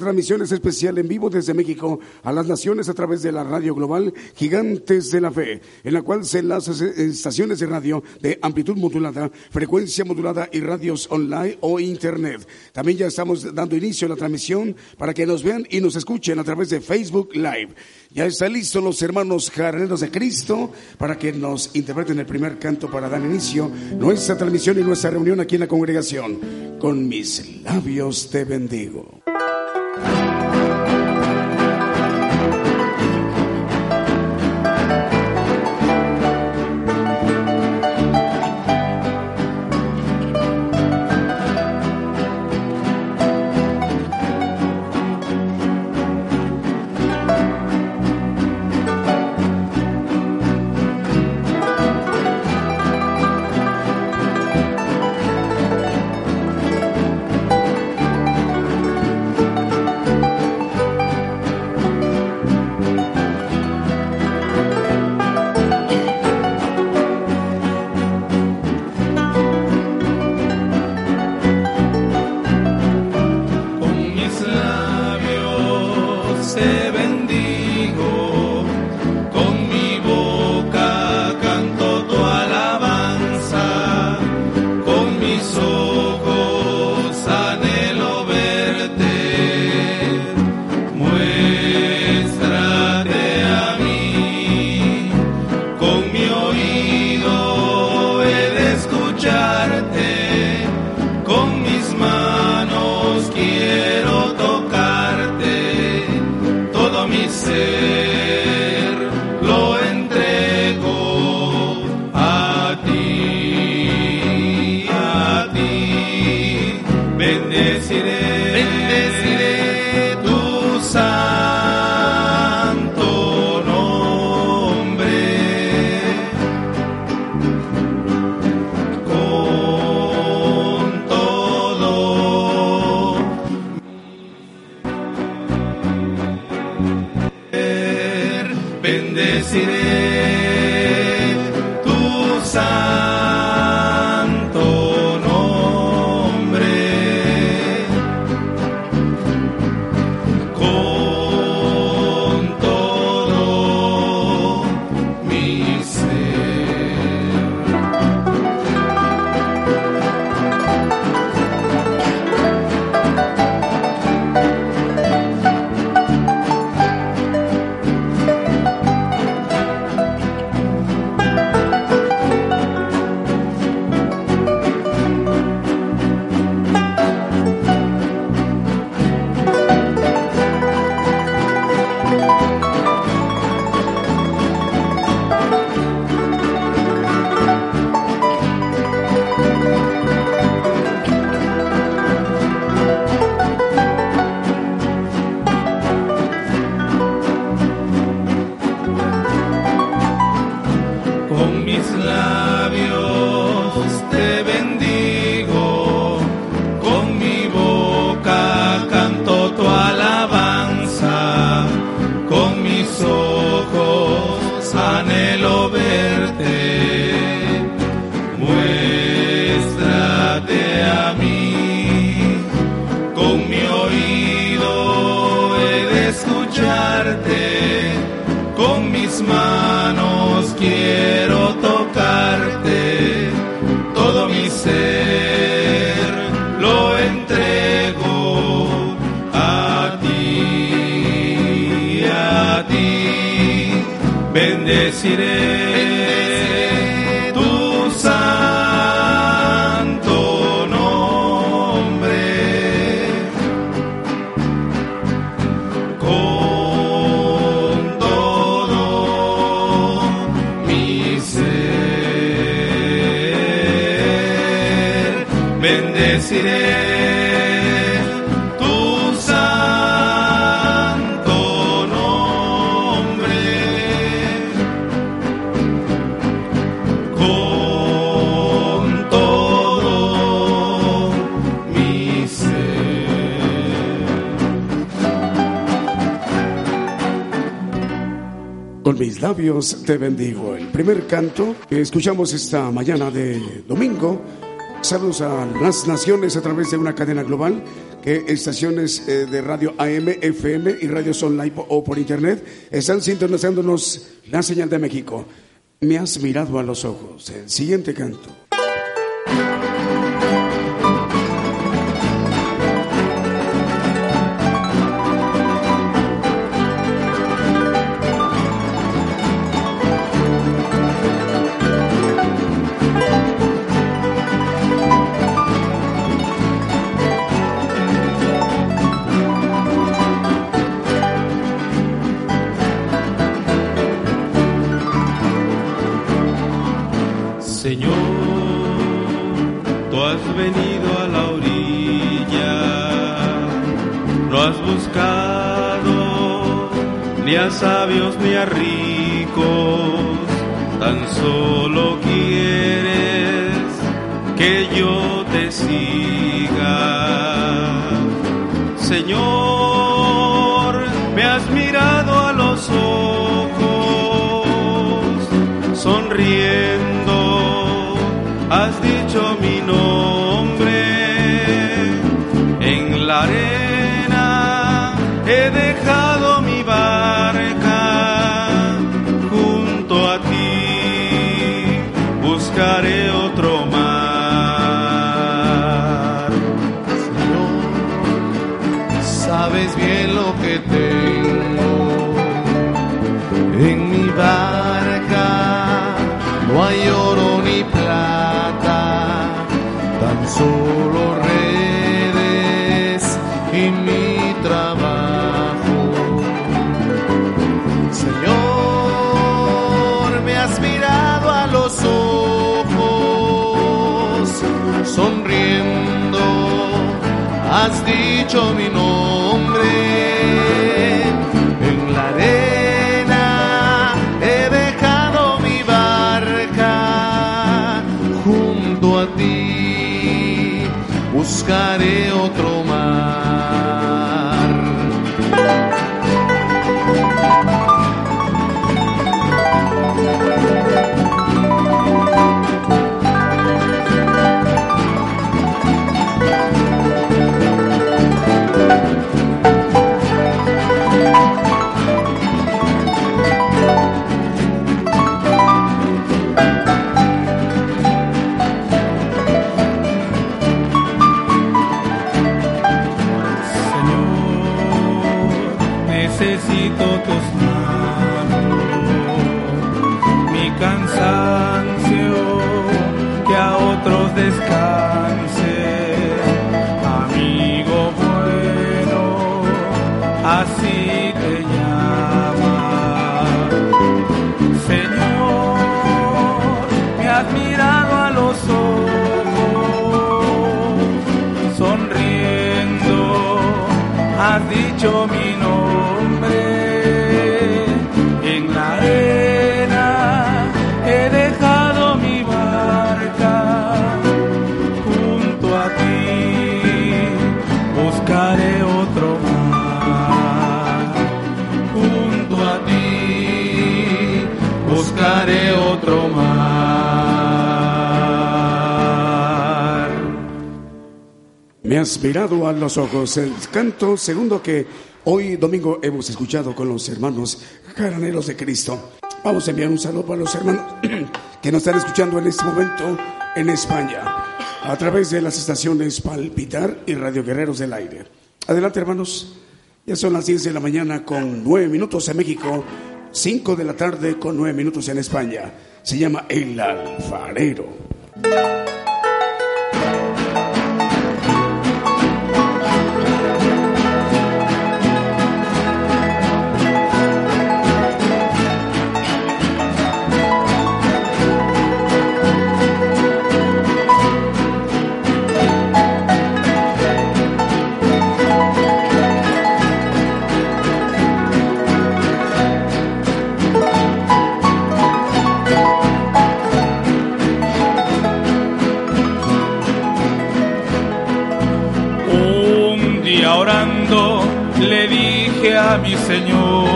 Transmisión especial en vivo desde México a las naciones a través de la radio global Gigantes de la Fe, en la cual se enlazan estaciones de radio de amplitud modulada, frecuencia modulada y radios online o internet. También ya estamos dando inicio a la transmisión para que nos vean y nos escuchen a través de Facebook Live. Ya están listos los hermanos jardineros de Cristo para que nos interpreten el primer canto para dar inicio nuestra transmisión y nuestra reunión aquí en la congregación. Con mis labios te bendigo. Te bendigo. El primer canto que escuchamos esta mañana de domingo. Saludos a las naciones a través de una cadena global que estaciones eh, de radio AM, FM y radios online o por internet están sintonizándonos la señal de México. Me has mirado a los ojos. El siguiente canto. Sabios ni a ricos, tan solo quieres dicho mi has mirado a los ojos. El canto segundo que hoy domingo hemos escuchado con los hermanos jaraneros de Cristo. Vamos a enviar un saludo para los hermanos que nos están escuchando en este momento en España a través de las estaciones Palpitar y Radio Guerreros del Aire. Adelante, hermanos. Ya son las 10 de la mañana con 9 minutos en México, 5 de la tarde con 9 minutos en España. Se llama El Alfarero. Mi Señor,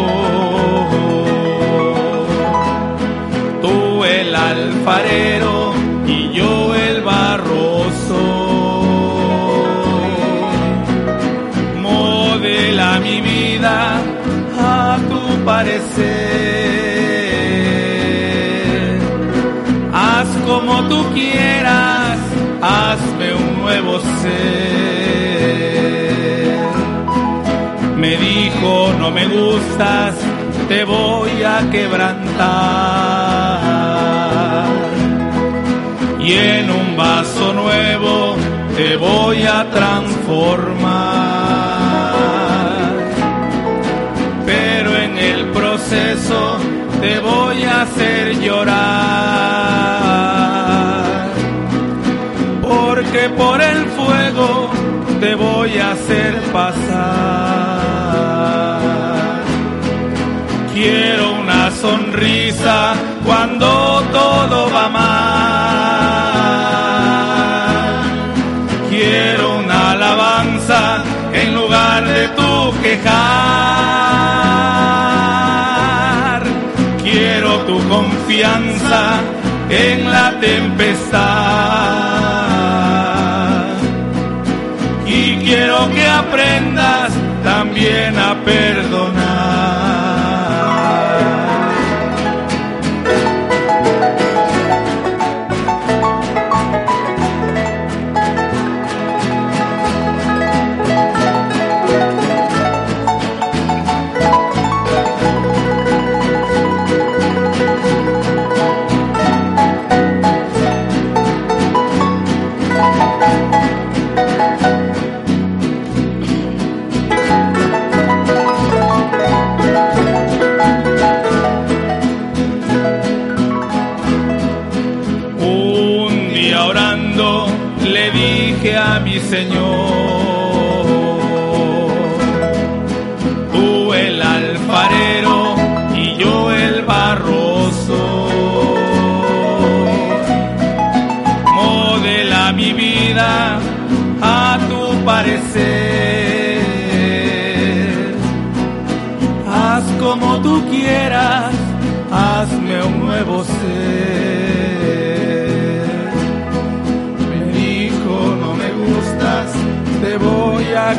alfarero y yo el barro soy. Modela mi vida a tu parecer. Haz como tú quieras, hazme un nuevo ser. No me gustas, te voy a quebrantar. Y en un vaso nuevo te voy a transformar. Pero en el proceso te voy a hacer llorar. Porque por el fuego te voy a hacer pasar. Quiero una sonrisa cuando todo va mal. Quiero una alabanza en lugar de tu quejar. Quiero tu confianza en la tempestad. Y quiero que aprendas también a perdonar.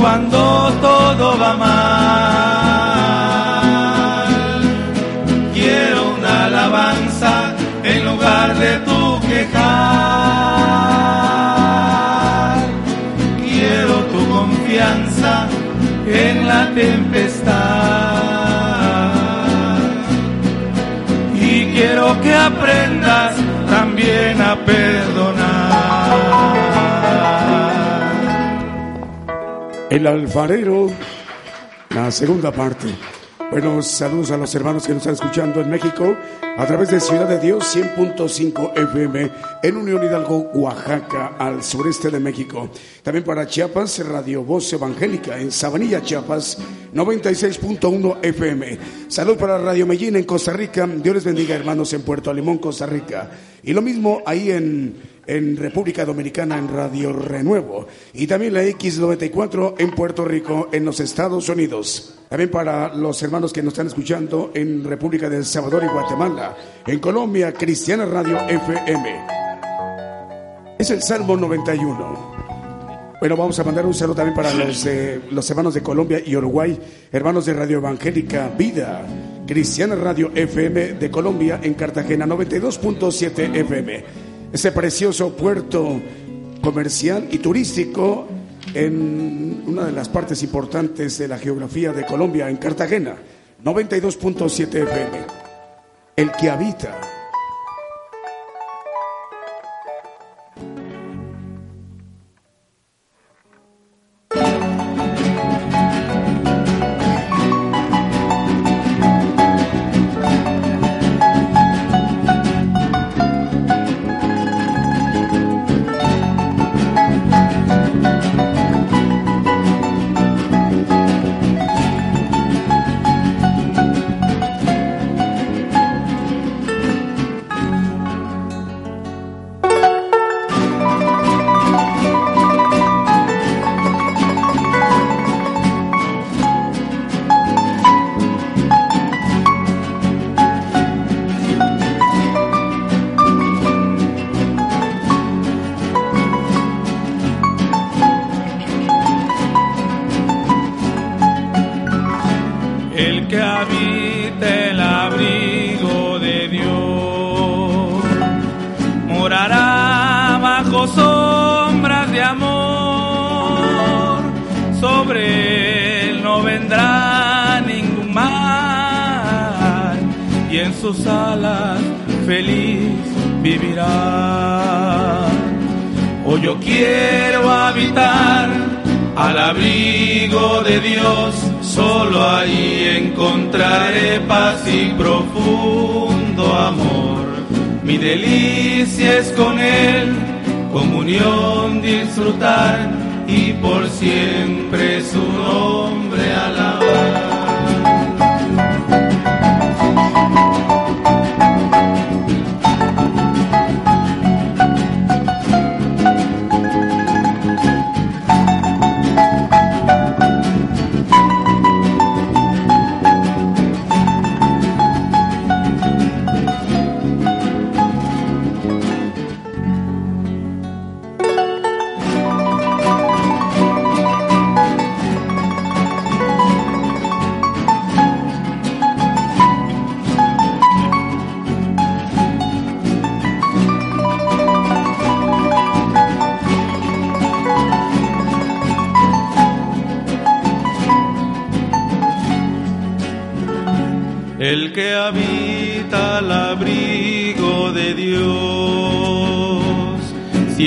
cuando todo va mal. Quiero una alabanza en lugar de tu quejar. Quiero tu confianza en la tempestad. Y quiero que aprendas también a perdonar. El alfarero, la segunda parte. Buenos saludos a los hermanos que nos están escuchando en México a través de Ciudad de Dios 100.5 FM en Unión Hidalgo, Oaxaca, al sureste de México. También para Chiapas, Radio Voz Evangélica en Sabanilla, Chiapas 96.1 FM. Salud para Radio Medellín en Costa Rica. Dios les bendiga, hermanos, en Puerto Limón, Costa Rica. Y lo mismo ahí en, en República Dominicana en Radio Renuevo. Y también la X94 en Puerto Rico, en los Estados Unidos. También para los hermanos que nos están escuchando en República de El Salvador y Guatemala. En Colombia, Cristiana Radio FM. Es el Salmo 91. Bueno, vamos a mandar un saludo también para los, eh, los hermanos de Colombia y Uruguay, hermanos de Radio Evangélica Vida, Cristiana Radio FM de Colombia en Cartagena 92.7 FM. Ese precioso puerto comercial y turístico en una de las partes importantes de la geografía de Colombia, en Cartagena 92.7 FM. El que habita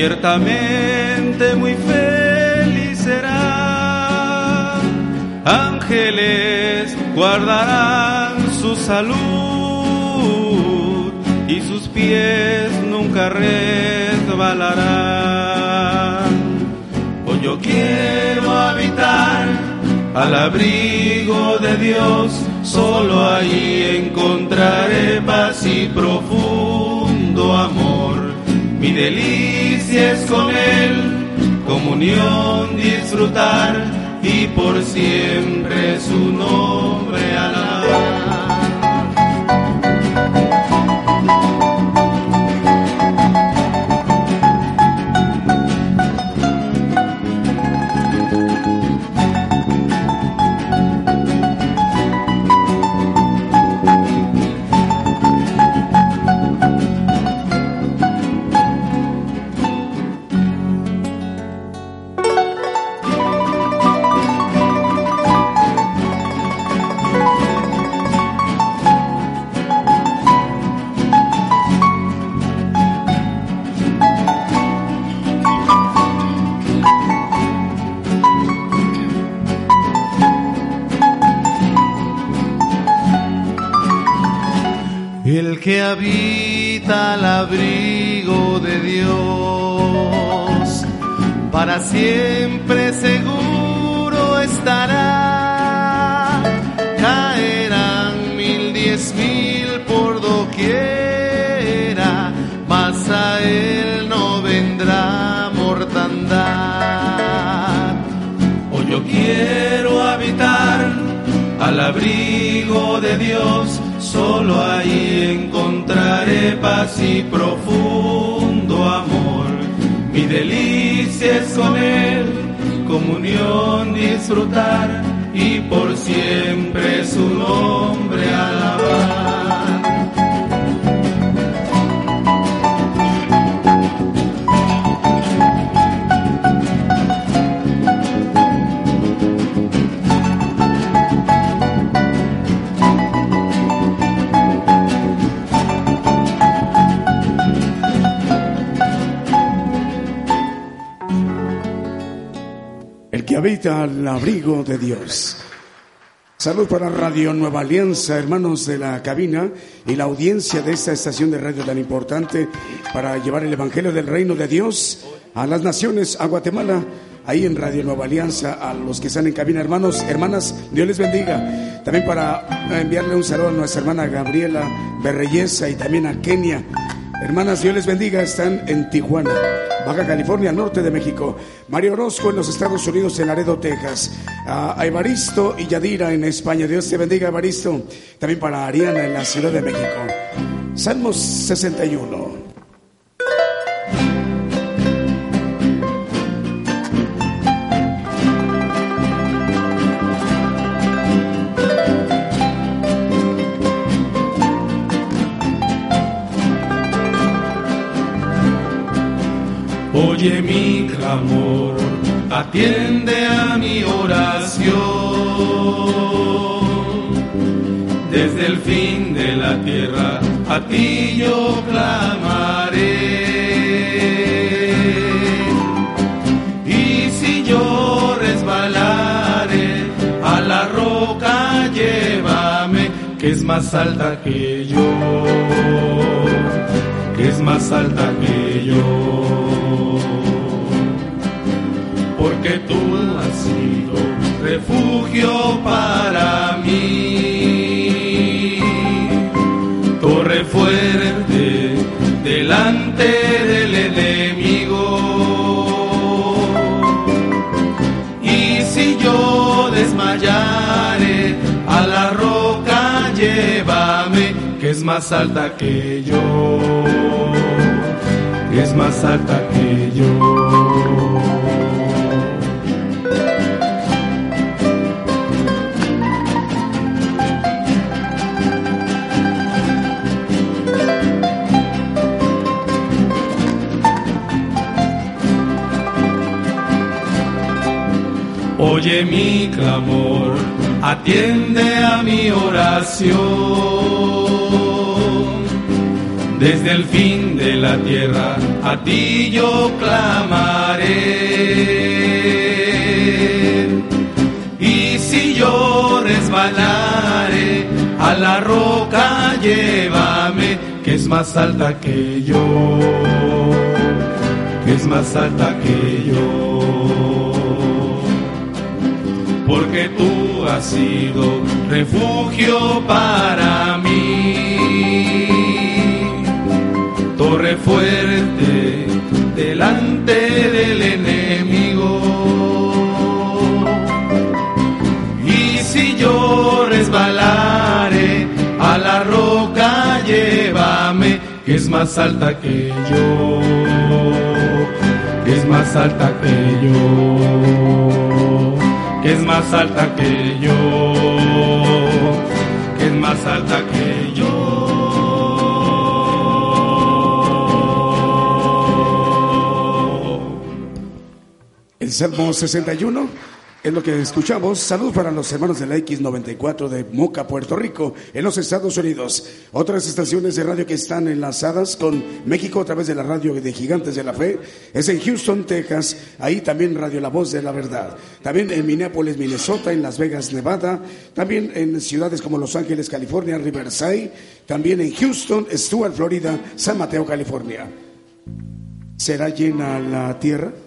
ciertamente muy feliz será. Ángeles guardarán su salud y sus pies nunca resbalarán. Hoy yo quiero habitar al abrigo de Dios, solo ahí encontraré paz y profundo amor. Mi delicia es con Él, comunión disfrutar y por siempre su nombre alabar. Que habita al abrigo de Dios, para siempre seguro estará. Caerán mil, diez mil por doquiera, mas a él no vendrá mortandad. Hoy yo quiero habitar al abrigo de Dios solo ahí encontraré paz y profundo amor. Mi delicia es con Él, comunión disfrutar y por siempre su nombre alabar. Habita al abrigo de Dios. Salud para Radio Nueva Alianza, hermanos de la cabina y la audiencia de esta estación de radio tan importante para llevar el Evangelio del Reino de Dios a las naciones, a Guatemala, ahí en Radio Nueva Alianza, a los que están en cabina, hermanos, hermanas, Dios les bendiga. También para enviarle un saludo a nuestra hermana Gabriela Berreyesa y también a Kenia. Hermanas, Dios les bendiga, están en Tijuana. Baja California, norte de México. Mario Orozco en los Estados Unidos, en Laredo, Texas. A Evaristo y Yadira en España. Dios te bendiga, Evaristo. También para Ariana en la Ciudad de México. Salmos 61. Oye mi clamor, atiende a mi oración. Desde el fin de la tierra a ti yo clamaré. Y si yo resbalare a la roca, llévame, que es más alta que yo, que es más alta que yo. Porque tú has sido refugio para mí, torre fuerte delante del enemigo. Y si yo desmayare a la roca, llévame, que es más alta que yo, es más alta que yo. Oye mi clamor, atiende a mi oración. Desde el fin de la tierra a ti yo clamaré. Y si yo resbalare a la roca, llévame, que es más alta que yo, que es más alta que yo porque tú has sido refugio para mí, torre fuerte delante del enemigo. Y si yo resbalare a la roca, llévame, que es más alta que yo, que es más alta que yo que es más alta que yo, que es más alta que yo. El Salmo 61 es lo que escuchamos. Salud para los hermanos de la X94 de Moca, Puerto Rico, en los Estados Unidos. Otras estaciones de radio que están enlazadas con México a través de la radio de Gigantes de la Fe es en Houston, Texas. Ahí también Radio La Voz de la Verdad. También en Minneapolis, Minnesota, en Las Vegas, Nevada. También en ciudades como Los Ángeles, California, Riverside. También en Houston, Stuart, Florida, San Mateo, California. ¿Será llena la tierra?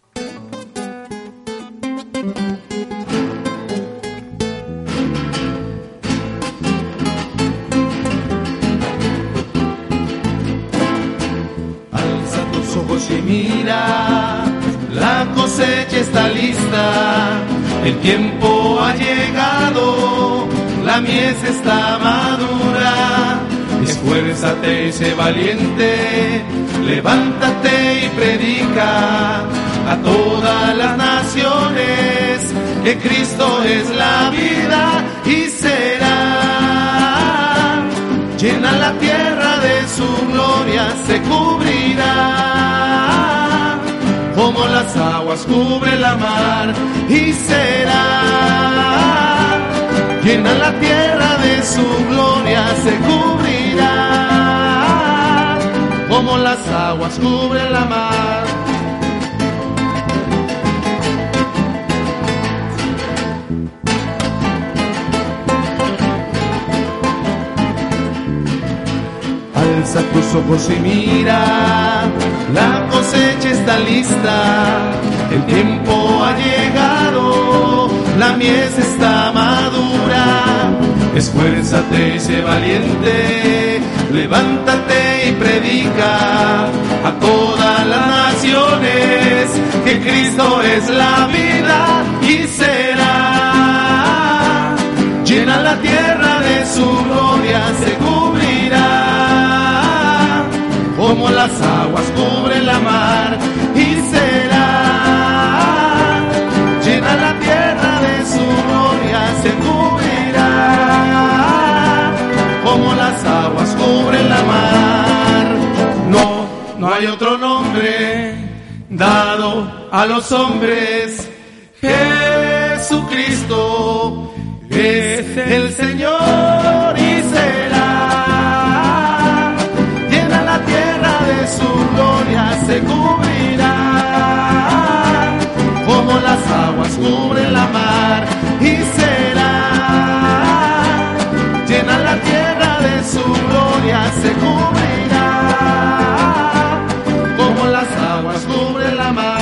El tiempo ha llegado, la mies está madura. Esfuérzate y sé valiente, levántate y predica a todas las naciones que Cristo es la vida y será. Llena la tierra de su gloria, se cubrirá como las aguas cubre la mar y será llena la tierra de su gloria, se cubrirá como las aguas cubre la mar. Alza tus ojos y mira, la cosecha está lista, el tiempo ha llegado, la mies está madura. Esfuérzate y sé valiente, levántate y predica a todas las naciones que Cristo es la vida y será. Llena la tierra de su gloria, se cubrirá las aguas cubren la mar y será llena la tierra de su gloria, se cubrirá como las aguas cubren la mar. No, no hay otro nombre dado a los hombres. Jesucristo es el Señor cubren la mar y será. Llena la tierra de su gloria, se cubrirá. Como las aguas cubren la mar.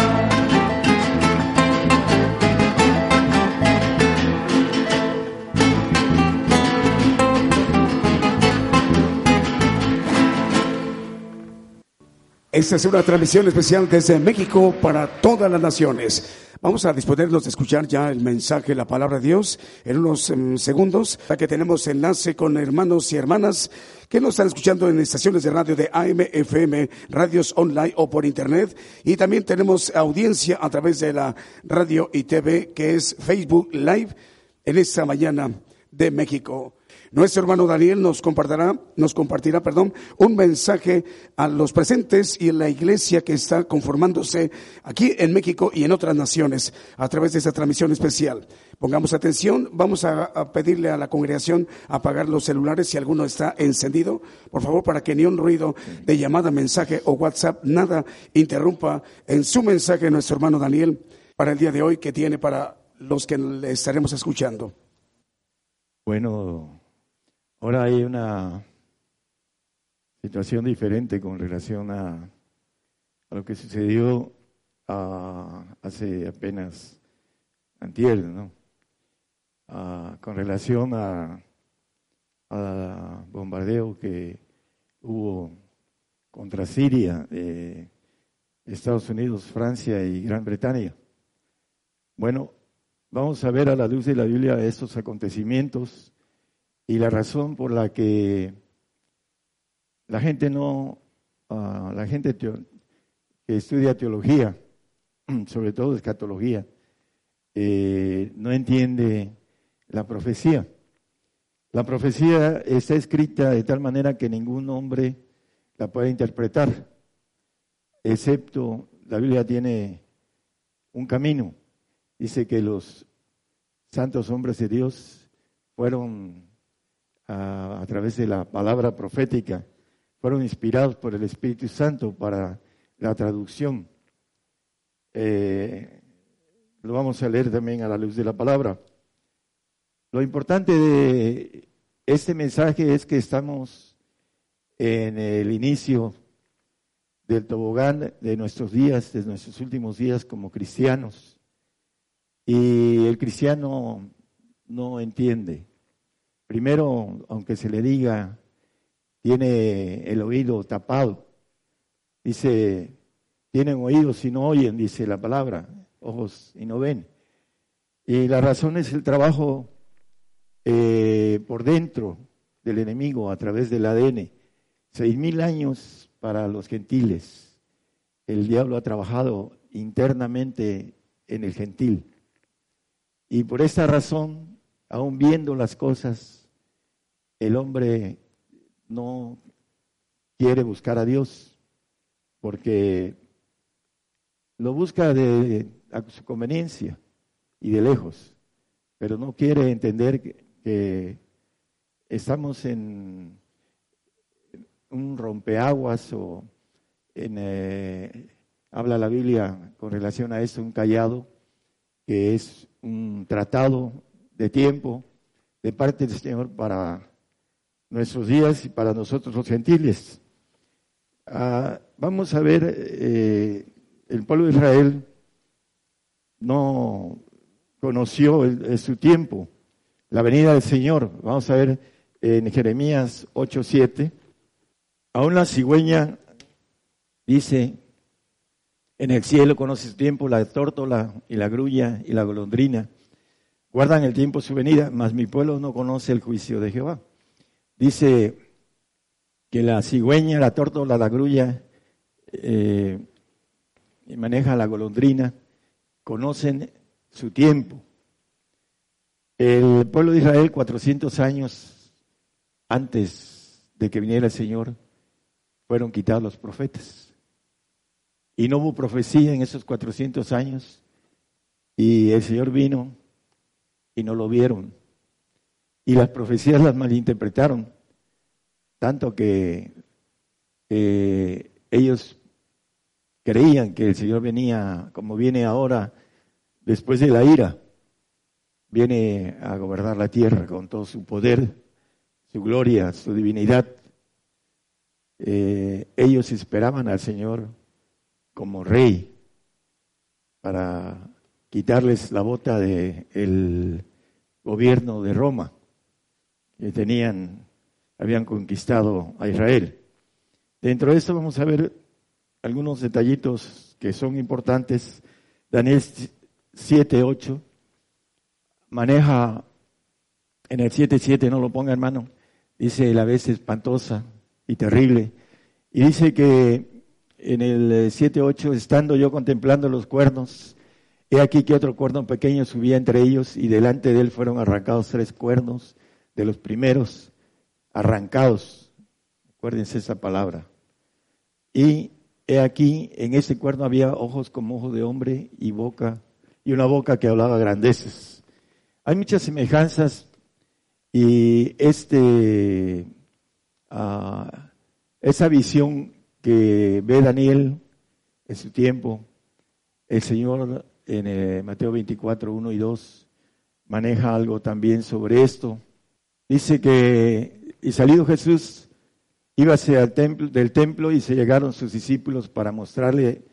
Esta es una transmisión especial desde México para todas las naciones. Vamos a disponernos de escuchar ya el mensaje, la palabra de Dios, en unos em, segundos, ya que tenemos enlace con hermanos y hermanas que nos están escuchando en estaciones de radio de AM, FM, radios online o por internet. Y también tenemos audiencia a través de la radio y TV, que es Facebook Live, en esta mañana de México. Nuestro hermano Daniel nos compartirá, nos compartirá, perdón, un mensaje a los presentes y en la iglesia que está conformándose aquí en México y en otras naciones a través de esta transmisión especial. Pongamos atención, vamos a, a pedirle a la congregación apagar los celulares si alguno está encendido, por favor, para que ni un ruido de llamada, mensaje o WhatsApp, nada interrumpa en su mensaje nuestro hermano Daniel para el día de hoy que tiene para los que le estaremos escuchando. Bueno, Ahora hay una situación diferente con relación a, a lo que sucedió a, hace apenas antier, ¿no? con relación a, a bombardeo que hubo contra Siria, Estados Unidos, Francia y Gran Bretaña. Bueno, vamos a ver a la luz de la Biblia estos acontecimientos y la razón por la que la gente no, uh, la gente que estudia teología, sobre todo escatología, eh, no entiende la profecía. La profecía está escrita de tal manera que ningún hombre la puede interpretar, excepto la Biblia tiene un camino. Dice que los santos hombres de Dios fueron a, través de la palabra profética, fueron inspirados por el Espíritu Santo para la traducción. Eh, lo vamos a leer también a la luz de la palabra. Lo importante de este mensaje es que estamos en el inicio del tobogán de nuestros días, de nuestros últimos días como cristianos. Y el cristiano no entiende Primero, aunque se le diga, tiene el oído tapado. Dice, tienen oídos y no oyen, dice la palabra, ojos y no ven. Y la razón es el trabajo eh, por dentro del enemigo a través del ADN. Seis mil años para los gentiles. El diablo ha trabajado internamente en el gentil. Y por esta razón, aún viendo las cosas el hombre no quiere buscar a Dios porque lo busca de a su conveniencia y de lejos, pero no quiere entender que, estamos en un rompeaguas o en, eh, habla la Biblia con relación a esto, un callado, que es un tratado de tiempo de parte del Señor para nuestros días y para nosotros los gentiles. Ah, vamos a ver, eh, el pueblo de Israel no conoció su tiempo la venida del Señor. Vamos a ver en Jeremías 8:7. Aún la cigüeña dice, en el cielo conoce su tiempo la tórtola y la grulla y la golondrina. Guardan el tiempo su venida, mas mi pueblo no conoce el juicio de Jehová. Dice que la cigüeña, la tórtola, la grulla, eh, maneja la golondrina, conocen su tiempo. El pueblo de Israel, 400 años antes de que viniera el Señor, fueron quitados los profetas. y no hubo profecía en esos 400 años. Y el Señor vino y no lo vieron. Y las profecías las malinterpretaron, tanto que ellos creían que el Señor venía como viene ahora después de la ira. Viene a gobernar la tierra con todo su poder, su gloria, su divinidad. Eh, ellos esperaban al Señor como rey para quitarles la bota del gobierno de Roma que tenían, habían conquistado a Israel. Dentro de esto vamos a ver algunos detallitos que son importantes. Daniel 7, 8 maneja en el 7.7, no lo ponga hermano, dice la vez espantosa y terrible. Y dice que en el 7.8, estando yo contemplando los cuernos, he aquí que otro cuerno pequeño subía entre ellos y delante de él fueron arrancados tres cuernos de los primeros, arrancados. Acuérdense esa palabra. Y he aquí, en ese cuerno había ojos como ojos de hombre y boca, y una boca que hablaba grandeces. Hay muchas semejanzas y este, ah, esa visión que ve Daniel en su tiempo, el Señor en eh, Mateo 24, 1 y 2 maneja algo también sobre esto. Dice que, y salido Jesús, íbase al templo, del templo y se llegaron sus discípulos para mostrarle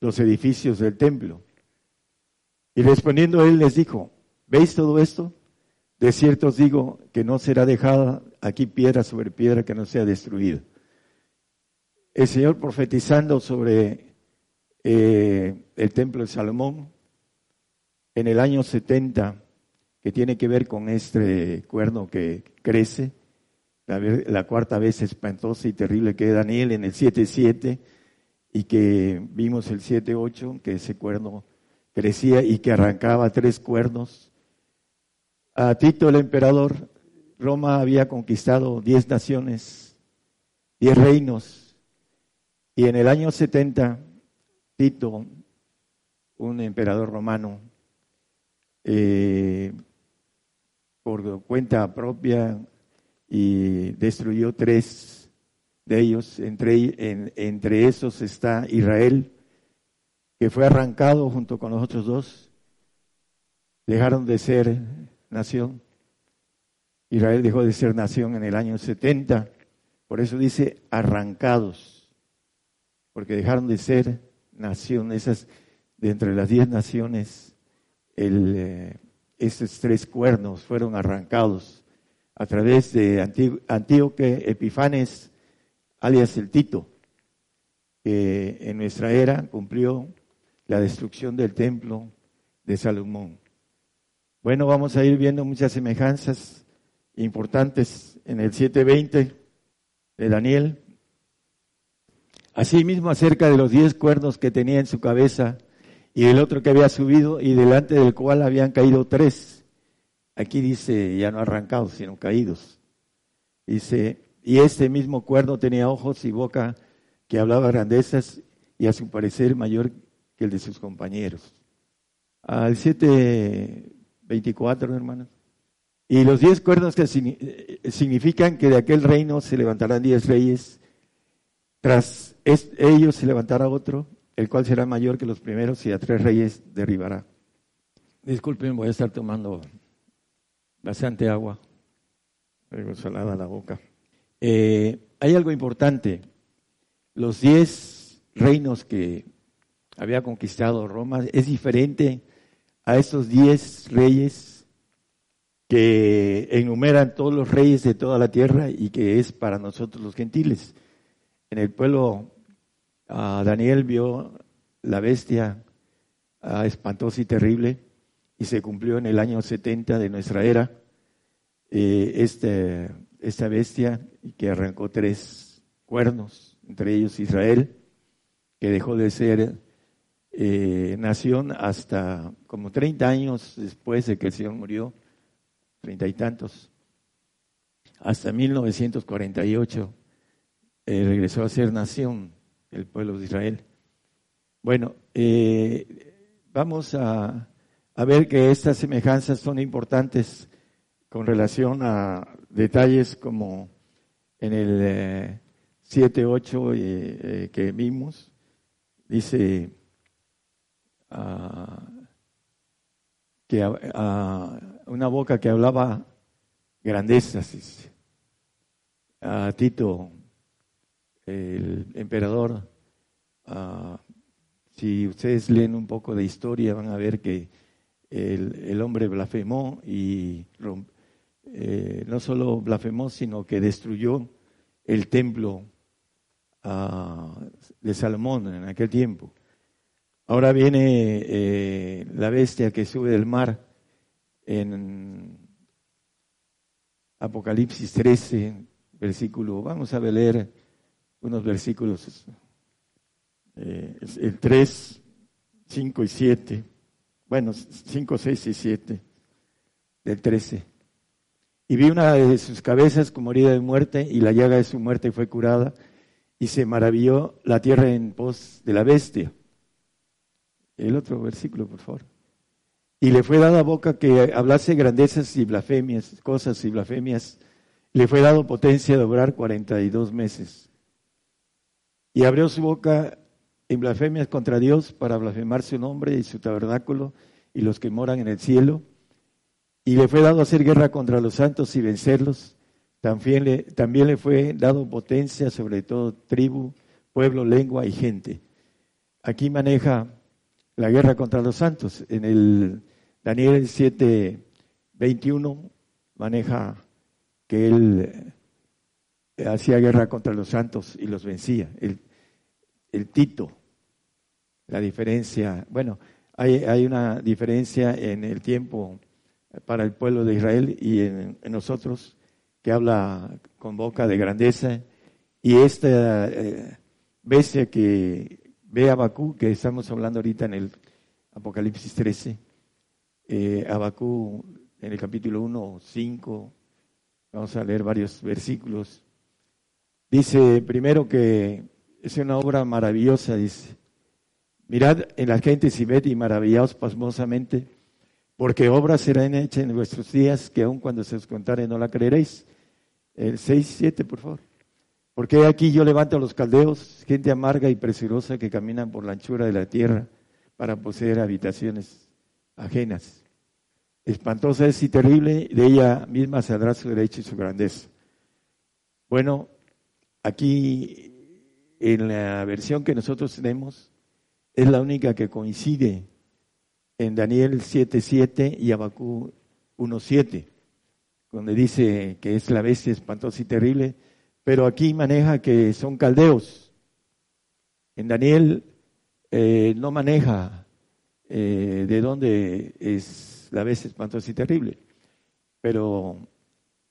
los edificios del templo. Y respondiendo él les dijo, ¿veis todo esto? De cierto os digo que no será dejada aquí piedra sobre piedra que no sea destruida el Señor profetizando sobre eh, el templo de Salomón en el año 70, que tiene que ver con este cuerno que crece, la, cuarta vez espantosa y terrible que es Daniel en el 7.7, y que vimos el 7.8, que ese cuerno crecía y que arrancaba tres cuernos. A Tito el emperador, Roma había conquistado diez naciones, diez reinos, y en el año 70, Tito, un emperador romano, eh, por cuenta propia y destruyó tres de ellos. Entre, entre esos está Israel, que fue arrancado junto con los otros dos. Dejaron de ser nación. Israel dejó de ser nación en el año 70. Por eso dice arrancados porque dejaron de ser nación, esas de entre las diez naciones, el, eh, esos tres cuernos fueron arrancados a través de Antíoque Epifanes, alias el Tito, que en nuestra era cumplió la destrucción del templo de Salomón. Bueno, vamos a ir viendo muchas semejanzas importantes en el 720 de Daniel, Asimismo, acerca de los diez cuernos que tenía en su cabeza y el otro que había subido y delante del cual habían caído tres. Aquí dice, ya no arrancados, sino caídos. Dice, y este mismo cuerno tenía ojos y boca que hablaba grandezas y a su parecer mayor que el de sus compañeros. Al 7.24, hermanos. Y los diez cuernos que eh, significan que de aquel reino se levantarán diez reyes tras ellos se levantará otro, el cual será mayor que los primeros y a tres reyes derribará. Disculpen, voy a estar tomando bastante agua. Luego salada la boca. Eh, hay algo importante. Los diez reinos que había conquistado Roma es diferente a esos diez reyes que enumeran todos los reyes de toda la tierra y que es para nosotros los gentiles en el pueblo Daniel vio la bestia espantosa y terrible y se cumplió en el año 70 de nuestra era eh, este, esta bestia que arrancó tres cuernos, entre ellos Israel, que dejó de ser eh, nación hasta como 30 años después de que el Señor murió, treinta y tantos, hasta 1948 eh, regresó a ser nación el pueblo de Israel. Bueno, eh, vamos a, ver que estas semejanzas son importantes con relación a detalles como en el 7, eh, 8 eh, que vimos, dice ah, que uh, una boca que hablaba grandezas, a Tito, el emperador, si ustedes leen un poco de historia van a ver que el, hombre blasfemó y eh, no solo blasfemó, sino que destruyó el templo de Salomón en aquel tiempo. Ahora viene eh, la bestia que sube del mar en Apocalipsis 13, versículo, vamos a leer unos versículos, el 3, 5 y 7, bueno, 5, 6 y 7, del 13. Y vi una de sus cabezas como herida de muerte, y la llaga de su muerte fue curada, y se maravilló la tierra en pos de la bestia. El otro versículo, por favor. Y le fue dada boca que hablase grandezas y blasfemias, cosas y blasfemias. Le fue dado potencia de obrar 42 meses. Y abrió su boca en blasfemias contra Dios para blasfemar su nombre y su tabernáculo y los que moran en el cielo. Y le fue dado hacer guerra contra los santos y vencerlos. También le, también le fue dado potencia sobre todo tribu, pueblo, lengua y gente. Aquí maneja la guerra contra los santos. En el Daniel 7, 21 maneja que él hacía guerra contra los santos y los vencía. El, Tito, la diferencia, bueno, hay, hay, una diferencia en el tiempo para el pueblo de Israel y en, nosotros que habla con boca de grandeza y esta eh, bestia que ve a Bakú, que estamos hablando ahorita en el Apocalipsis 13, eh, en el capítulo 1, 5, vamos a leer varios versículos. Dice primero que es una obra maravillosa, dice. Mirad en la gente y ved y maravillaos pasmosamente, porque obra serán hechas en vuestros días que aun cuando se os contare no la creeréis. El 6, 7, por favor. Porque aquí yo levanto a los caldeos, gente amarga y presurosa que caminan por la anchura de la tierra para poseer habitaciones ajenas. Espantosa es y terrible, de ella misma saldrá su derecho y su grandeza. Bueno, aquí en la versión que nosotros tenemos es la única que coincide en Daniel 7.7 y Abacú 1.7, donde dice que es la bestia espantosa y terrible, pero aquí maneja que son caldeos. En Daniel eh, no maneja eh, de dónde es la bestia espantosa y terrible, pero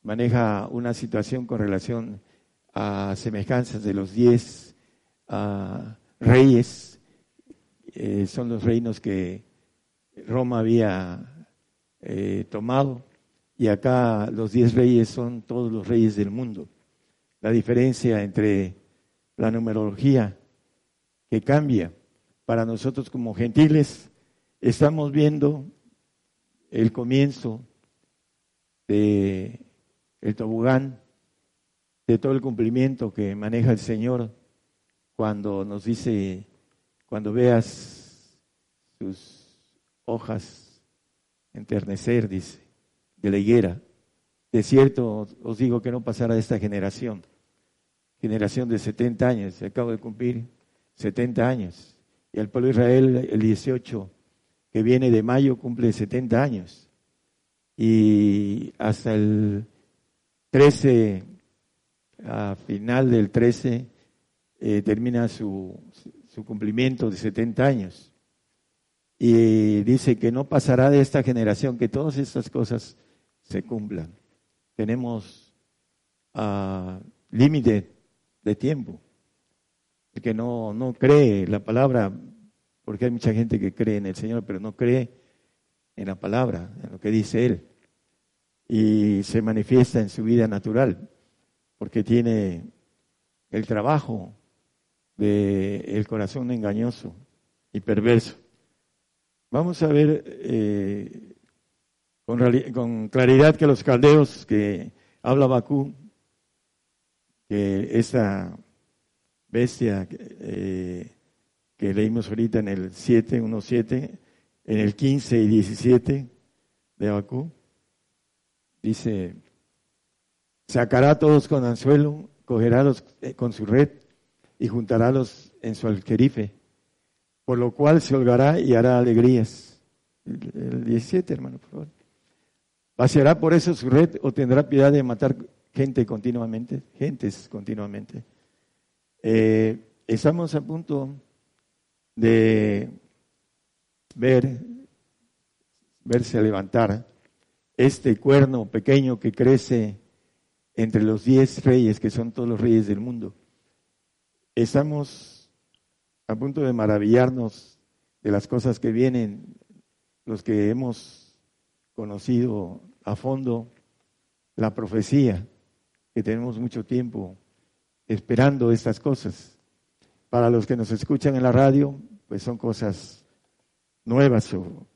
maneja una situación con relación a semejanzas de los diez reyes, eh, son los reinos que Roma había eh, tomado, y acá los diez reyes son todos los reyes del mundo. La diferencia entre la numerología que cambia para nosotros como gentiles estamos viendo el comienzo de el tobogán, de todo el cumplimiento que maneja el Señor cuando nos dice, cuando veas sus hojas enternecer, dice, de la higuera. De cierto, os digo que no pasará de esta generación, generación de 70 años, acabo de cumplir 70 años, y el pueblo de Israel el 18 que viene de mayo cumple 70 años. Y hasta el 13, a final del 13, eh, termina su, su cumplimiento de 70 años. Y dice que no pasará de esta generación que todas estas cosas se cumplan. Tenemos uh, límite de tiempo. El que no, no cree la palabra porque hay mucha gente que cree en el Señor, pero no cree en la palabra, en lo que dice Él. Y se manifiesta en su vida natural, porque tiene el trabajo del corazón engañoso, y perverso. Vamos a ver eh, con, claridad que los caldeos que habla Bakú, que esa bestia eh, que leímos ahorita en el 7, 1, 7, en el 15 y 17 de Bakú, dice, sacará todos con anzuelo, cogerá los, eh, con su red y juntará los en su alquerife, por lo cual se holgará y hará alegrías. El 17, hermano, por favor. ¿Vaciará por eso su red o tendrá piedad de matar gente continuamente? Gentes continuamente. Eh, estamos a punto de ver, verse levantar este cuerno pequeño que crece entre los diez reyes, que son todos los reyes del mundo. Estamos a punto de maravillarnos de las cosas que vienen, los que hemos conocido a fondo la profecía, que tenemos mucho tiempo esperando estas cosas. Para los que nos escuchan en la radio, pues son cosas nuevas o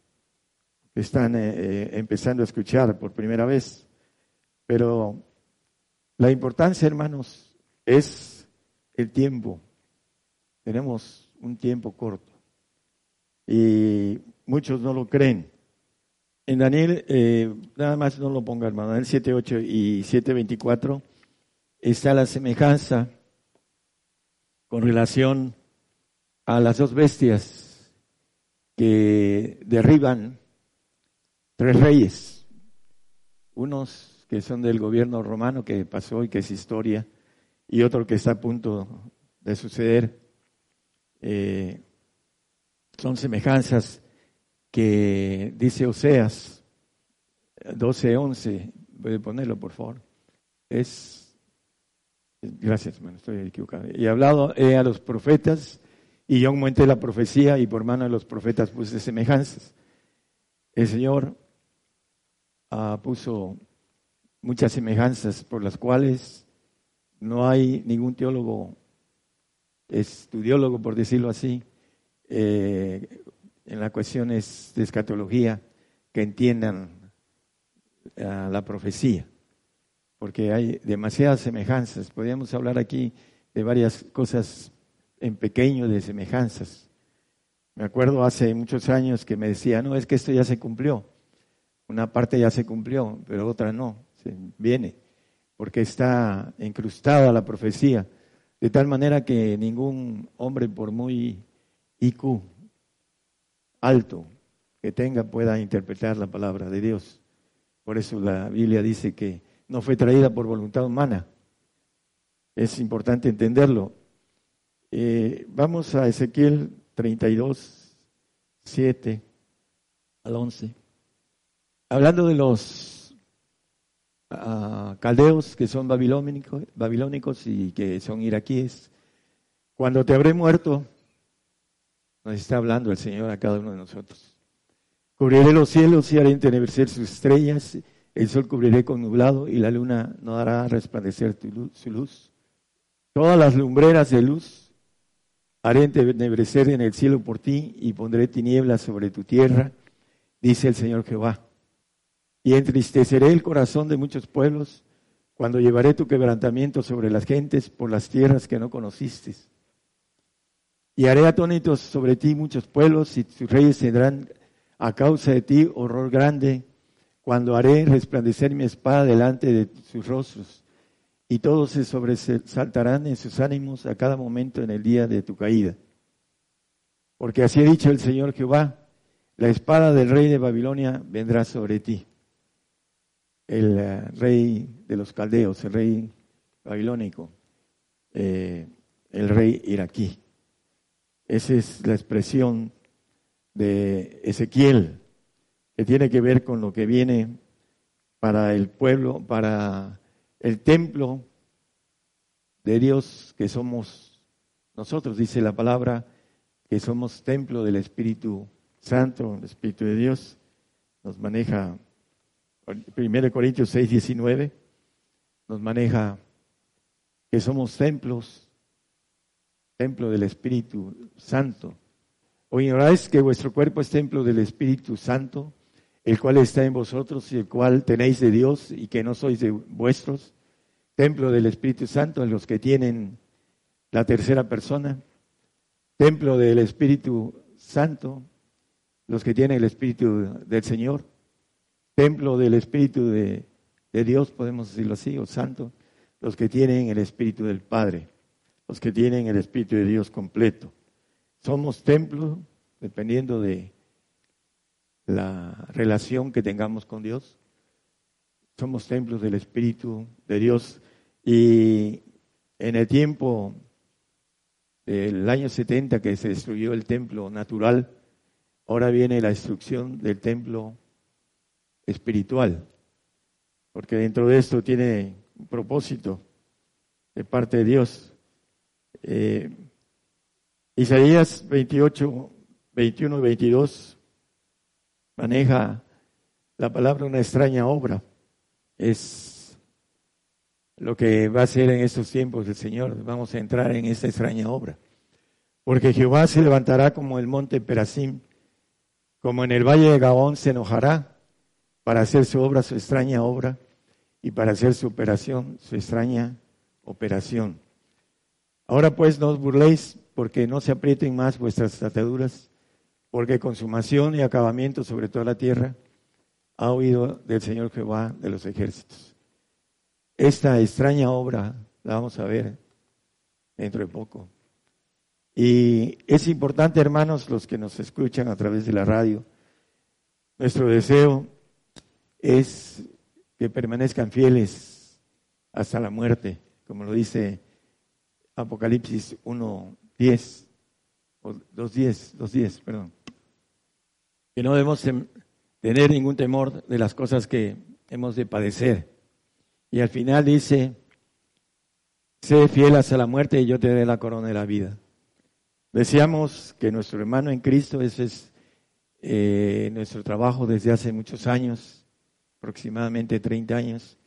están eh, eh, empezando a escuchar por primera vez. Pero la importancia, hermanos, es el tiempo. Tenemos un tiempo corto. Y muchos no lo creen. En Daniel, eh, nada más no lo ponga, hermano, Daniel 7.8 y 7.24 está la semejanza con relación a las dos bestias que derriban tres reyes, unos que son del gobierno romano que pasó y que es historia, y otro que está a punto de suceder. Eh, son semejanzas que dice Oseas 12:11, puede ponerlo por favor. Es, gracias hermano, estoy equivocado. Y hablado a los profetas y yo aumenté la profecía y por mano de los profetas puse semejanzas. El Señor ah, puso muchas semejanzas por las cuales no hay ningún teólogo, estudiólogo por decirlo así, eh, en las cuestiones de escatología que entiendan ah, la profecía, porque hay demasiadas semejanzas. Podríamos hablar aquí de varias cosas en pequeño de semejanzas. Me acuerdo hace muchos años que me decía, no, es que esto ya se cumplió. Una parte ya se cumplió, pero otra no, viene, porque está incrustada la profecía, de tal manera que ningún hombre, por muy IQ alto que tenga pueda interpretar la palabra de Dios. Por eso la Biblia dice que no fue traída por voluntad humana. Es importante entenderlo. Eh, vamos a Ezequiel 32, 7 al 11. Hablando de los uh, caldeos que son babilónicos, babilónicos y que son iraquíes, cuando te habré muerto, nos está hablando el Señor a cada uno de nosotros. Cubriré los cielos y haré entenecer sus estrellas, el sol cubriré con nublado y la luna no hará resplandecer su luz. Todas las lumbreras de luz haré entenebrecer en el cielo por ti y pondré tinieblas sobre tu tierra, dice el Señor Jehová. Y entristeceré el corazón de muchos pueblos cuando llevaré tu quebrantamiento sobre las gentes por las tierras que no conociste y haré atónitos sobre ti muchos pueblos y tus reyes tendrán a causa de ti horror grande cuando haré resplandecer mi espada delante de sus rostros y todos se sobresaltarán en sus ánimos a cada momento en el día de tu caída. Porque así ha dicho el Señor Jehová, la espada del rey de Babilonia vendrá sobre ti. El eh, rey de los caldeos, el rey babilónico, eh, el rey iraquí. Esa es la expresión de Ezequiel, que tiene que ver con lo que viene para el pueblo, para el templo de Dios que somos nosotros, dice la palabra, que somos templo del Espíritu Santo, el Espíritu de Dios, nos maneja, 1 Corintios 6, 19, nos maneja que somos templos templo del Espíritu Santo. ¿O ignoráis que vuestro cuerpo es templo del Espíritu Santo, el cual está en vosotros y el cual tenéis de Dios y que no sois de vuestros? Templo del Espíritu Santo, los que tienen la tercera persona. Templo del Espíritu Santo, los que tienen el Espíritu del Señor. Templo del Espíritu de, Dios, podemos decirlo así, o Santo, los que tienen el Espíritu del Padre, los que tienen el Espíritu de Dios completo. Somos templos dependiendo de la relación que tengamos con Dios. Somos templos del Espíritu de Dios. Y en el tiempo del año 70 que se destruyó el templo natural, ahora viene la destrucción del templo espiritual. Porque dentro de esto tiene un propósito de parte de Dios. Eh, Isaías 28, 21 y 22 maneja la palabra una extraña obra. Es lo que va a hacer en estos tiempos el Señor. Vamos a entrar en esta extraña obra. Porque Jehová se levantará como el monte Perasim, como en el valle de Gabón se enojará para hacer su obra, su extraña obra, y para hacer su operación, su extraña operación. Ahora pues no os burléis porque no se aprieten más vuestras ataduras, porque consumación y acabamiento sobre toda la tierra ha oído del Señor Jehová de los ejércitos. Esta extraña obra la vamos a ver dentro de poco. Y es importante, hermanos, los que nos escuchan a través de la radio, nuestro deseo es que permanezcan fieles hasta la muerte, como lo dice Apocalipsis 1, 10, o 2.10, 2.10, perdón. Que no debemos tener ningún temor de las cosas que hemos de padecer. Y al final dice, sé fiel hasta la muerte y yo te daré la corona de la vida. Deseamos que nuestro hermano en Cristo, ese es eh, nuestro trabajo desde hace muchos años, aproximadamente 30 años,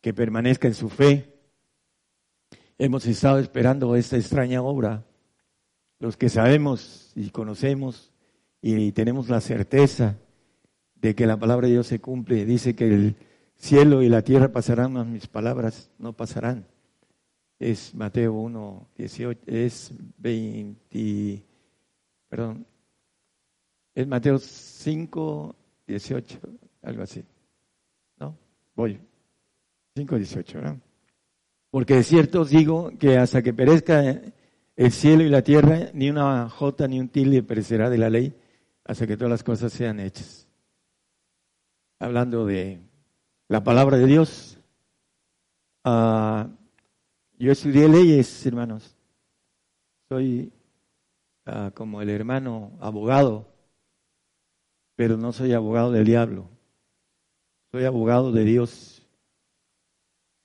que permanezca en su fe. Hemos estado esperando esta extraña obra los que sabemos y conocemos y tenemos la certeza de que la palabra de Dios se cumple, dice que el cielo y la tierra pasarán, mas mis palabras no pasarán. Es Mateo 1, 18, es 20, perdón, es Mateo 5, 18, algo así. Voy. 5, 18, ¿verdad? Porque de cierto os digo que hasta que perezca el cielo y la tierra, ni una jota ni un tilde perecerá de la ley hasta que todas las cosas sean hechas. Hablando de la palabra de Dios, uh, yo estudié leyes, hermanos. Soy uh, como el hermano abogado, pero no soy abogado del diablo. Soy abogado de Dios.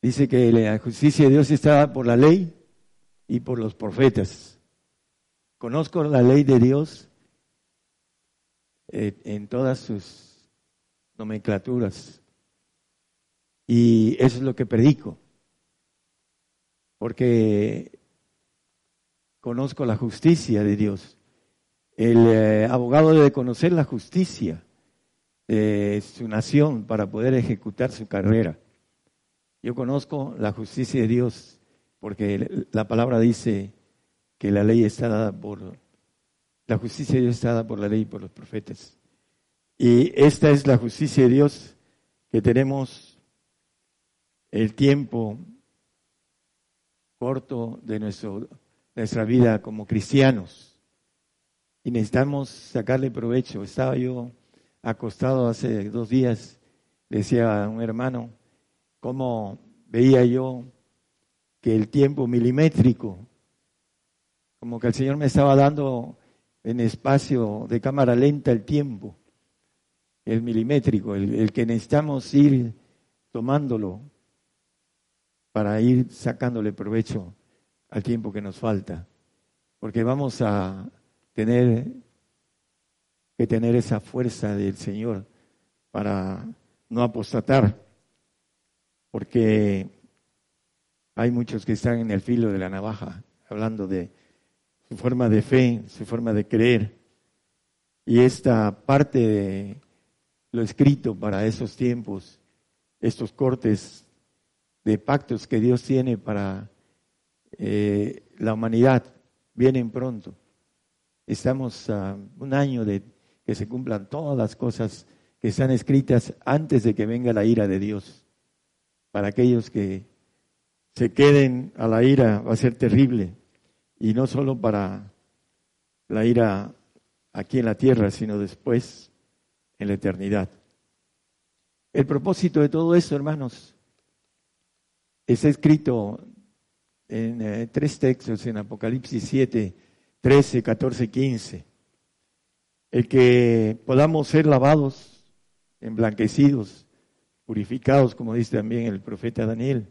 Dice que la justicia de Dios está por la ley y por los profetas. Conozco la ley de Dios eh, en todas sus nomenclaturas. Y eso es lo que predico. Porque conozco la justicia de Dios. El eh, abogado debe conocer la justicia de su nación para poder ejecutar su carrera. Yo conozco la justicia de Dios porque la palabra dice que la ley está dada por, la justicia de Dios está dada por la ley y por los profetas. Y esta es la justicia de Dios que tenemos el tiempo corto de nuestro, nuestra vida como cristianos. Y necesitamos sacarle provecho. Estaba yo acostado hace dos días, decía a un hermano, cómo veía yo que el tiempo milimétrico, como que el Señor me estaba dando en espacio de cámara lenta el tiempo, el milimétrico, el, que necesitamos ir tomándolo para ir sacándole provecho al tiempo que nos falta, porque vamos a tener que tener esa fuerza del Señor para no apostatar, porque hay muchos que están en el filo de la navaja, hablando de su forma de fe, su forma de creer, Y esta parte de lo escrito para esos tiempos, estos cortes de pactos que Dios tiene para eh, la humanidad, vienen pronto. Estamos a un año de que se cumplan todas las cosas que están escritas antes de que venga la ira de Dios. Para aquellos que se queden a la ira va a ser terrible. Y no solo para la ira aquí en la tierra, sino después en la eternidad. El propósito de todo esto, hermanos, está escrito en eh, tres textos en Apocalipsis 7, 13, 14, 15. El que podamos ser lavados, emblanquecidos, purificados, como dice también el profeta Daniel.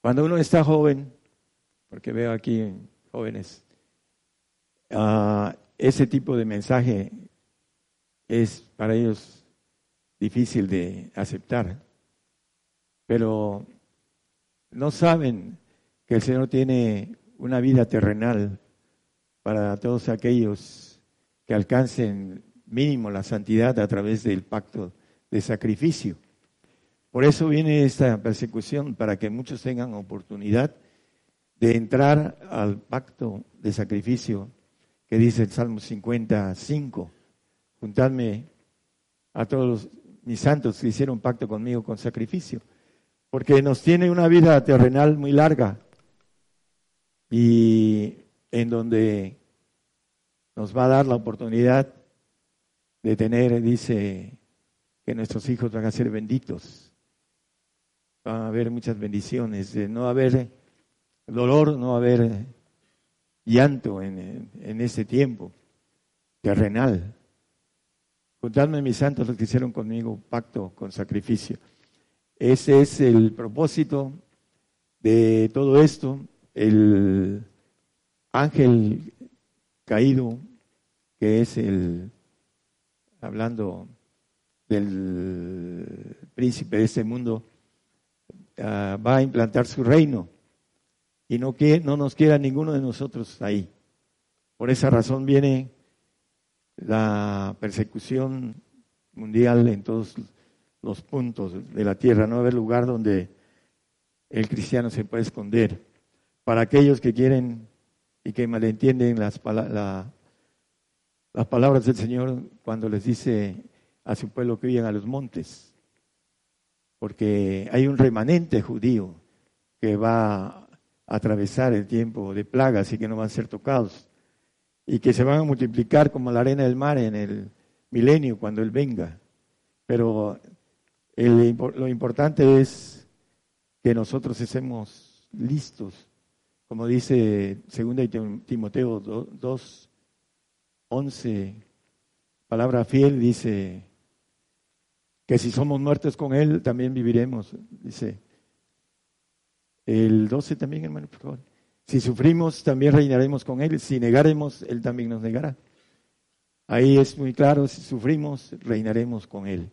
Cuando uno está joven, porque veo aquí jóvenes, uh, ese tipo de mensaje es para ellos difícil de aceptar, pero no saben que el Señor tiene una vida terrenal para todos aquellos que alcancen mínimo la santidad a través del pacto de sacrificio. Por eso viene esta persecución, para que muchos tengan oportunidad de entrar al pacto de sacrificio que dice el Salmo 55. Juntadme a todos mis santos que hicieron pacto conmigo con sacrificio, porque nos tiene una vida terrenal muy larga y en donde nos va a dar la oportunidad de tener, dice, que nuestros hijos van a ser benditos. Va a haber muchas bendiciones, de no haber dolor, no haber llanto en, en ese tiempo terrenal. Contadme mis santos los que hicieron conmigo pacto con sacrificio. Ese es el propósito de todo esto. El ángel caído, que es el, hablando del príncipe de este mundo, ah, va a implantar su reino y no, que, no nos quiera ninguno de nosotros ahí. Por esa razón viene la persecución mundial en todos los puntos de la tierra. No va haber lugar donde el cristiano se pueda esconder. Para aquellos que quieren y que malentienden las, las palabras del Señor cuando les dice a su pueblo que huyan a los montes. Porque hay un remanente judío que va atravesar el tiempo de plagas y que no van a ser tocados y que se van a multiplicar como la arena del mar en el milenio cuando Él venga. Pero lo importante es que nosotros estemos listos, como dice 2 Timoteo 2, 11, palabra fiel, dice que si somos muertos con Él, también viviremos, dice el 12 también, hermano, por favor. Si sufrimos, también reinaremos con Él. Si negaremos, Él también nos negará. Ahí es muy claro, si sufrimos, reinaremos con Él.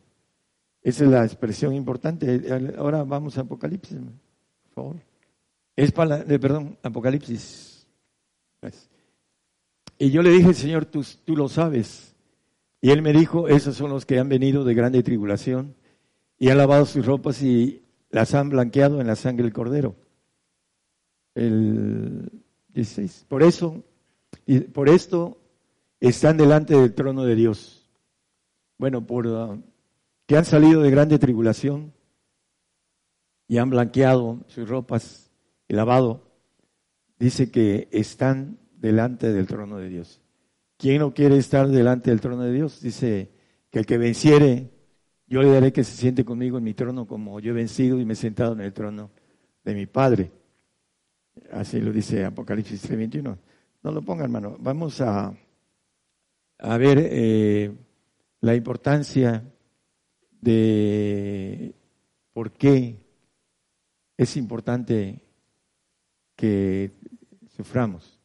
Esa es la expresión importante. Ahora vamos a Apocalipsis, por favor. Es para, perdón, Apocalipsis. Y yo le dije, Señor, tú, tú lo sabes. Y Él me dijo, esos son los que han venido de grande tribulación y han lavado sus ropas y las han blanqueado en la sangre del cordero. El 16. Por eso, por esto están delante del trono de Dios. Bueno, por uh, que han salido de grande tribulación y han blanqueado sus ropas y lavado, dice que están delante del trono de Dios. ¿Quién no quiere estar delante del trono de Dios? Dice que el que venciere yo le daré que se siente conmigo en mi trono como yo he vencido y me he sentado en el trono de mi Padre. Así lo dice Apocalipsis 3:21. No lo ponga, hermano. Vamos a, a ver eh, la importancia de por qué es importante que suframos.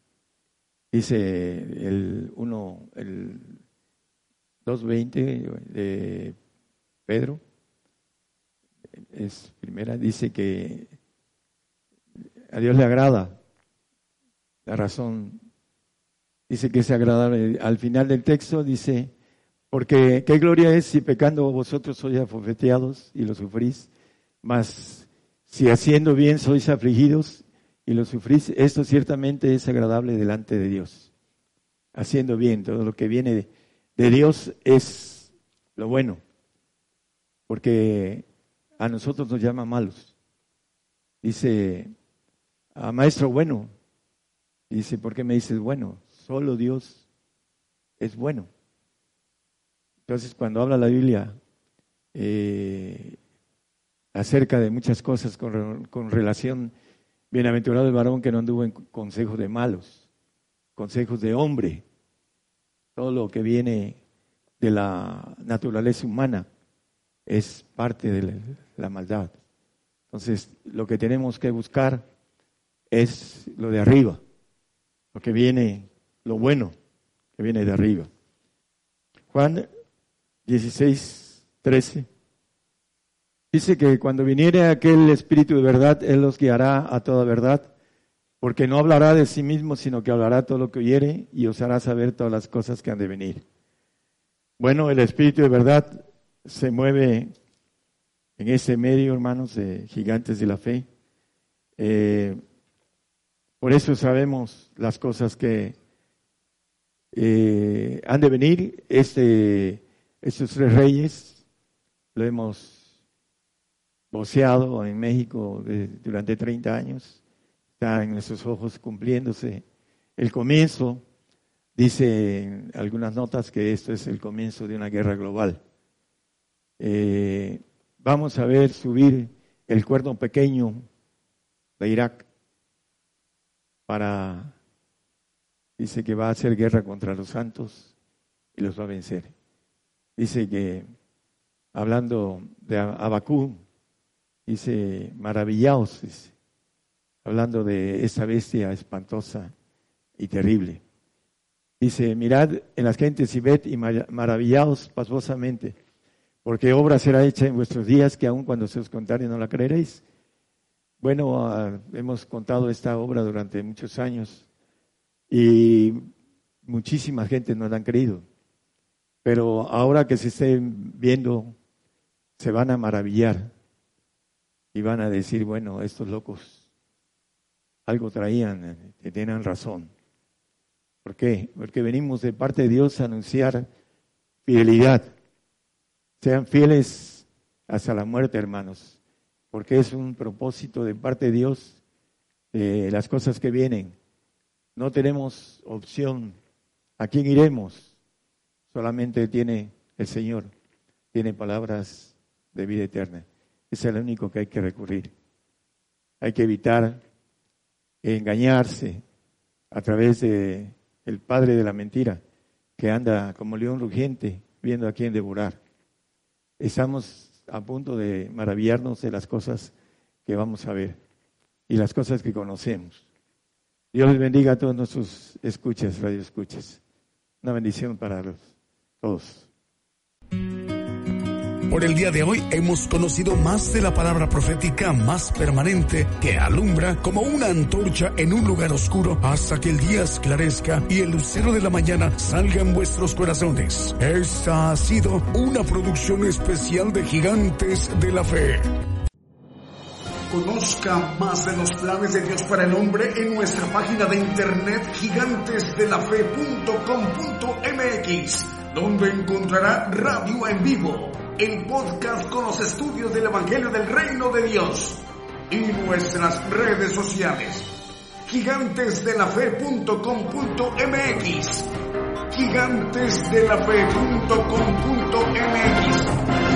Dice el 1, el 2.20 de Pedro, es primera, dice que a Dios le agrada la razón dice que es agradable. Al final del texto dice, porque qué gloria es si pecando vosotros sois afofeteados y lo sufrís, mas si haciendo bien sois afligidos y lo sufrís, esto ciertamente es agradable delante de Dios. Haciendo bien, todo lo que viene de, Dios es lo bueno, porque a nosotros nos llama malos. Dice, a maestro bueno, dice, ¿por qué me dices bueno? Solo Dios es bueno. Entonces, cuando habla la Biblia eh, acerca de muchas cosas con, con relación Bienaventurado el varón que no anduvo en consejos de malos, consejos de hombre. Todo lo que viene de la naturaleza humana es parte de la maldad. Entonces, lo que tenemos que buscar es lo de arriba, lo que viene, lo bueno que viene de arriba. Juan 16, 13. Dice que cuando viniere aquel Espíritu de verdad, Él los guiará a toda verdad, porque no hablará de sí mismo, sino que hablará todo lo que oyere y os hará saber todas las cosas que han de venir. Bueno, el Espíritu de verdad se mueve en ese medio, hermanos, gigantes de la fe. Eh, por eso sabemos las cosas que eh, han de venir. Este, estos tres reyes lo hemos voceado en México durante 30 años. Está en nuestros ojos cumpliéndose el comienzo. Dice en algunas notas que esto es el comienzo de una guerra global. Eh, vamos a ver subir el cuerno pequeño de Irak para, dice que va a hacer guerra contra los santos y los va a vencer. Dice que, hablando de Abacú, Dice, maravillaos, hablando de esa bestia espantosa y terrible. Dice, mirad en las gentes y ved y maravillaos pasmosamente, porque obra será hecha en vuestros días que aun cuando se os contare no la creeréis. Bueno, ah, hemos contado esta obra durante muchos años y muchísima gente no la han creído. Pero ahora que se estén viendo, se van a maravillar y van a decir, bueno, estos locos algo traían, que tenían razón. ¿Por qué? Porque venimos de parte de Dios a anunciar fidelidad. Sean fieles hasta la muerte, hermanos, porque es un propósito de parte de Dios de las cosas que vienen. No tenemos opción. ¿A quién iremos? Solamente tiene el Señor, tiene palabras de vida eterna es el único que hay que recurrir. Hay que evitar engañarse a través de el padre de la mentira, que anda como león rugiente viendo a quién devorar. Estamos a punto de maravillarnos de las cosas que vamos a ver y las cosas que conocemos. Dios les bendiga a todos nuestros escuchas, radio escuchas. Una bendición para los, todos. Por el día de hoy hemos conocido más de la palabra profética más permanente que alumbra como una antorcha en un lugar oscuro hasta que el día esclarezca y el lucero de la mañana salga en vuestros corazones. Esta ha sido una producción especial de Gigantes de la Fe. Conozca más de los planes de Dios para el hombre en nuestra página de internet gigantesdelafe.com.mx, donde encontrará radio en vivo el podcast con los estudios del Evangelio del Reino de Dios y nuestras redes sociales. Gigantesdelafe.com.mx Gigantesdelafe.com.mx